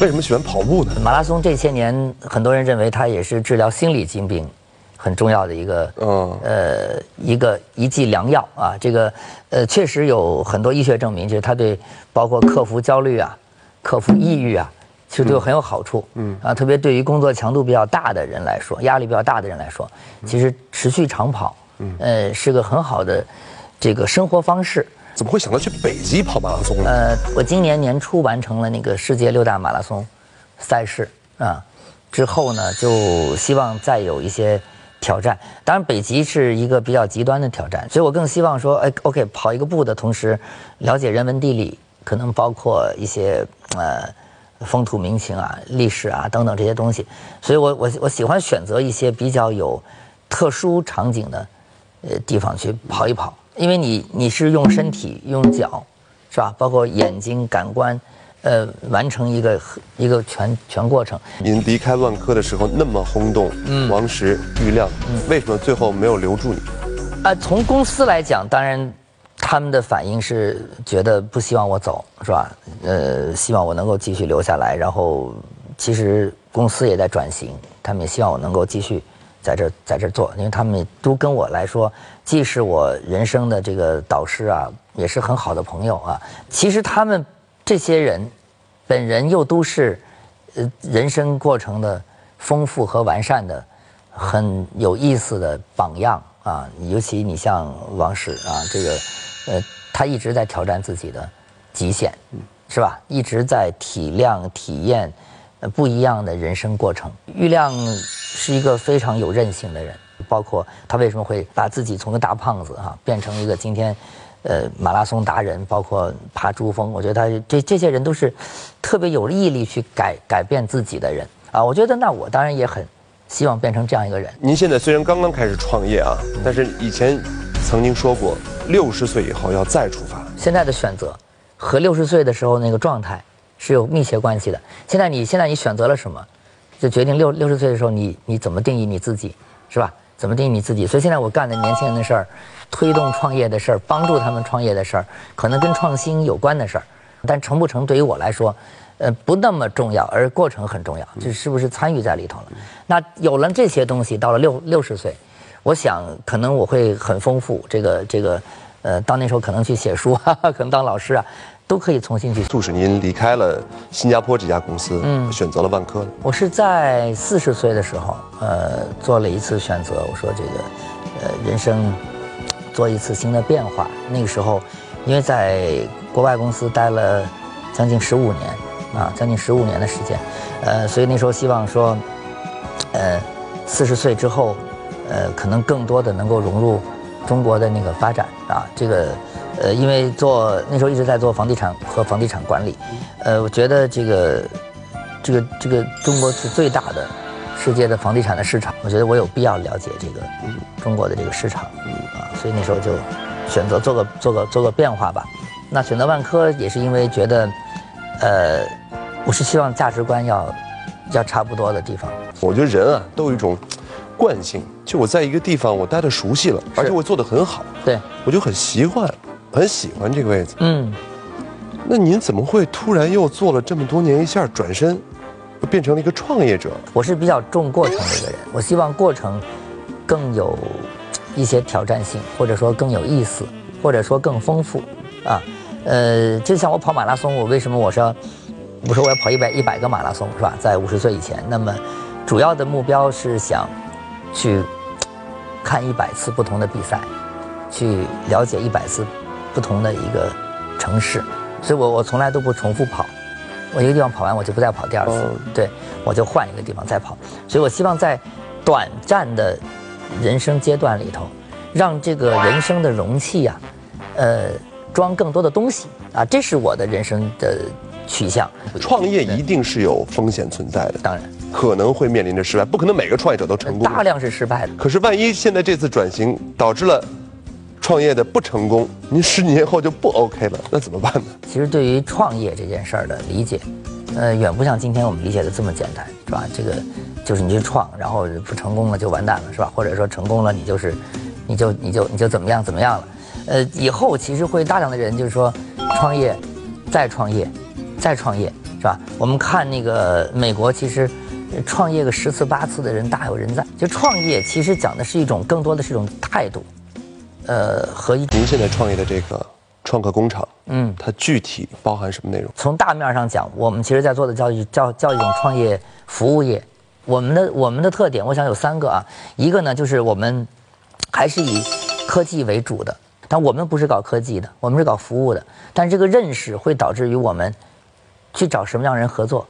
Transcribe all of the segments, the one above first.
为什么喜欢跑步呢？马拉松这些年，很多人认为它也是治疗心理疾病很重要的一个，嗯呃，一个一剂良药啊。这个，呃，确实有很多医学证明，就是它对包括克服焦虑啊、克服抑郁啊，其实都很有好处。嗯啊，特别对于工作强度比较大的人来说，压力比较大的人来说，其实持续长跑，呃，是个很好的这个生活方式。怎么会想到去北极跑马拉松呢？呃，我今年年初完成了那个世界六大马拉松赛事啊，之后呢，就希望再有一些挑战。当然，北极是一个比较极端的挑战，所以我更希望说，哎，OK，跑一个步的同时，了解人文地理，可能包括一些呃风土民情啊、历史啊等等这些东西。所以我我我喜欢选择一些比较有特殊场景的呃地方去跑一跑。因为你你是用身体用脚，是吧？包括眼睛感官，呃，完成一个一个全全过程。您离开万科的时候那么轰动，嗯，王石、郁亮，为什么最后没有留住你？啊，从公司来讲，当然他们的反应是觉得不希望我走，是吧？呃，希望我能够继续留下来。然后其实公司也在转型，他们也希望我能够继续。在这在这做，因为他们都跟我来说，既是我人生的这个导师啊，也是很好的朋友啊。其实他们这些人，本人又都是，呃，人生过程的丰富和完善的，很有意思的榜样啊。尤其你像王石啊，这个，呃，他一直在挑战自己的极限，是吧？一直在体谅体验。呃，不一样的人生过程。郁亮是一个非常有韧性的人，包括他为什么会把自己从个大胖子哈变成一个今天，呃，马拉松达人，包括爬珠峰。我觉得他这这些人都是特别有毅力去改改变自己的人啊。我觉得那我当然也很希望变成这样一个人。您现在虽然刚刚开始创业啊，但是以前曾经说过，六十岁以后要再出发。现在的选择和六十岁的时候那个状态。是有密切关系的。现在你现在你选择了什么，就决定六六十岁的时候你你怎么定义你自己，是吧？怎么定义你自己？所以现在我干的年轻人的事儿，推动创业的事儿，帮助他们创业的事儿，可能跟创新有关的事儿，但成不成对于我来说，呃，不那么重要，而过程很重要，就是不是参与在里头了。那有了这些东西，到了六六十岁，我想可能我会很丰富。这个这个，呃，到那时候可能去写书，可能当老师啊。都可以重新去。促使您离开了新加坡这家公司，嗯，选择了万科。我是在四十岁的时候，呃，做了一次选择。我说这个，呃，人生做一次新的变化。那个时候，因为在国外公司待了将近十五年，啊，将近十五年的时间，呃，所以那时候希望说，呃，四十岁之后，呃，可能更多的能够融入中国的那个发展啊，这个。呃，因为做那时候一直在做房地产和房地产管理，呃，我觉得这个，这个这个中国是最大的世界的房地产的市场，我觉得我有必要了解这个中国的这个市场，啊，所以那时候就选择做个做个做个变化吧。那选择万科也是因为觉得，呃，我是希望价值观要要差不多的地方。我觉得人啊都有一种惯性，就我在一个地方我待的熟悉了，而且我做的很好，对我就很习惯。很喜欢这个位置，嗯，那您怎么会突然又做了这么多年，一下转身，变成了一个创业者？我是比较重过程的一个人，我希望过程更有一些挑战性，或者说更有意思，或者说更丰富，啊，呃，就像我跑马拉松，我为什么我说，我说我要跑一百一百个马拉松是吧？在五十岁以前，那么主要的目标是想去看一百次不同的比赛，去了解一百次。不同的一个城市，所以我我从来都不重复跑，我一个地方跑完我就不再跑第二次，对我就换一个地方再跑。所以我希望在短暂的人生阶段里头，让这个人生的容器呀，呃，装更多的东西啊，这是我的人生的取向。创业一定是有风险存在的，当然可能会面临着失败，不可能每个创业者都成功，大量是失败的。可是万一现在这次转型导致了。创业的不成功，您十年后就不 OK 了，那怎么办呢？其实对于创业这件事儿的理解，呃，远不像今天我们理解的这么简单，是吧？这个就是你去创，然后不成功了就完蛋了，是吧？或者说成功了，你就是，你就你就你就怎么样怎么样了？呃，以后其实会大量的人就是说，创业，再创业，再创业，是吧？我们看那个美国，其实创业个十次八次的人大有人在。就创业其实讲的是一种更多的是一种态度，呃，和一。您现在创业的这个创客工厂，嗯，它具体包含什么内容？从大面上讲，我们其实在做的叫叫叫一种创业服务业。我们的我们的特点，我想有三个啊。一个呢，就是我们还是以科技为主的，但我们不是搞科技的，我们是搞服务的。但这个认识会导致于我们去找什么样人合作，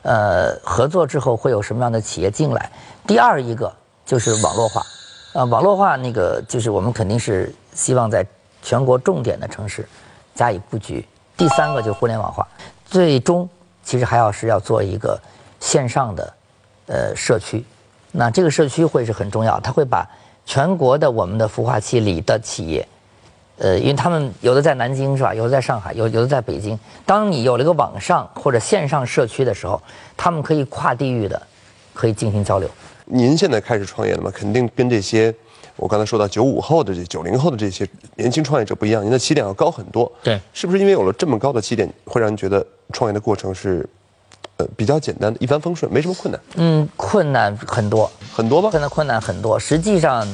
呃，合作之后会有什么样的企业进来。第二一个就是网络化，啊，网络化那个就是我们肯定是希望在全国重点的城市加以布局。第三个就是互联网化，最终其实还要是要做一个线上的。呃，社区，那这个社区会是很重要，它会把全国的我们的孵化器里的企业，呃，因为他们有的在南京是吧，有的在上海，有有的在北京。当你有了一个网上或者线上社区的时候，他们可以跨地域的，可以进行交流。您现在开始创业了吗？肯定跟这些我刚才说到九五后的这九零后的这些年轻创业者不一样，您的起点要高很多。对，是不是因为有了这么高的起点，会让您觉得创业的过程是？呃，比较简单的一帆风顺，没什么困难。嗯，困难很多，很多吧？真的困难很多。实际上，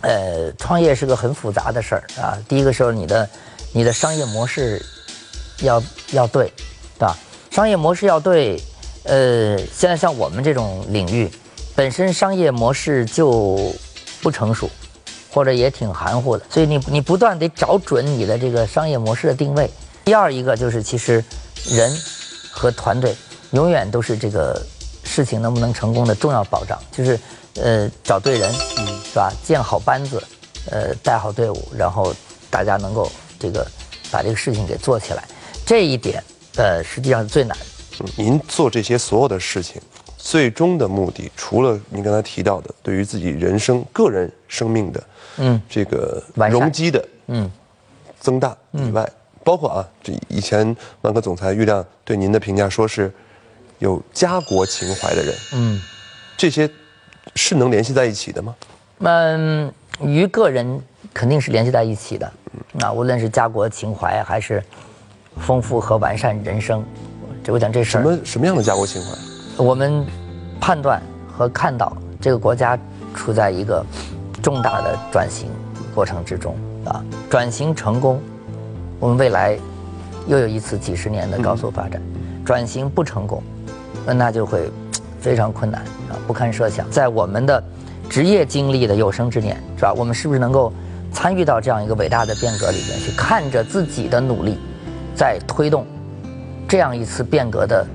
呃，创业是个很复杂的事儿啊。第一个时候，你的你的商业模式要要对，对吧？商业模式要对。呃，现在像我们这种领域，本身商业模式就不成熟，或者也挺含糊的，所以你你不断得找准你的这个商业模式的定位。第二一个就是，其实人和团队。永远都是这个事情能不能成功的重要保障，就是呃找对人，是吧？建好班子，呃带好队伍，然后大家能够这个把这个事情给做起来，这一点呃实际上是最难。您做这些所有的事情，最终的目的，除了您刚才提到的对于自己人生、个人生命的嗯这个容积的嗯增大以外，包括啊，这以前万科总裁郁亮对您的评价说是。有家国情怀的人，嗯，这些是能联系在一起的吗？嗯，与个人肯定是联系在一起的。那无论是家国情怀，还是丰富和完善人生，这我讲这事儿。什么什么样的家国情怀？我们判断和看到这个国家处在一个重大的转型过程之中啊，转型成功，我们未来又有一次几十年的高速发展；转型不成功。那那就会非常困难啊，不堪设想。在我们的职业经历的有生之年，是吧？我们是不是能够参与到这样一个伟大的变革里面去，看着自己的努力在推动这样一次变革的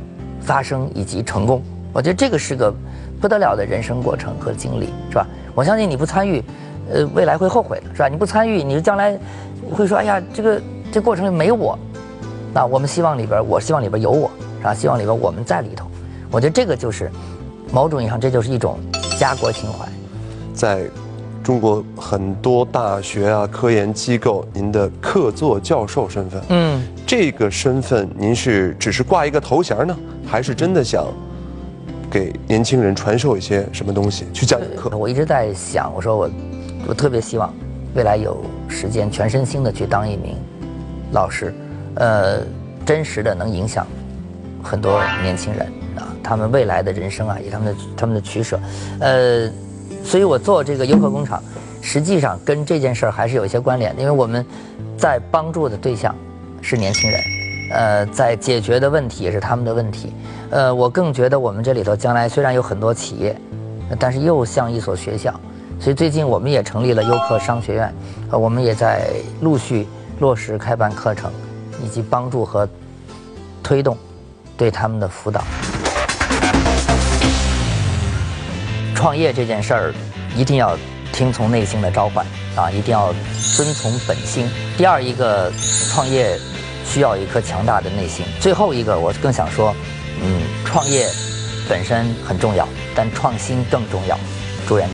发生以及成功？我觉得这个是个不得了的人生过程和经历，是吧？我相信你不参与，呃，未来会后悔的，是吧？你不参与，你将来会说：“哎呀，这个这过程里没我。”那我们希望里边，我希望里边有我，是吧？希望里边我们在里头。我觉得这个就是某种意义上，这就是一种家国情怀。在中国很多大学啊、科研机构，您的客座教授身份，嗯，这个身份您是只是挂一个头衔呢，还是真的想给年轻人传授一些什么东西去讲课？我一直在想，我说我我特别希望未来有时间全身心的去当一名老师，呃，真实的能影响很多年轻人啊。他们未来的人生啊，以他们的他们的取舍，呃，所以我做这个优客工厂，实际上跟这件事儿还是有一些关联，因为我们在帮助的对象是年轻人，呃，在解决的问题也是他们的问题，呃，我更觉得我们这里头将来虽然有很多企业，但是又像一所学校，所以最近我们也成立了优客商学院，呃，我们也在陆续落实开办课程，以及帮助和推动对他们的辅导。创业这件事儿，一定要听从内心的召唤啊！一定要遵从本心。第二一个，创业需要一颗强大的内心。最后一个，我更想说，嗯，创业本身很重要，但创新更重要。祝愿。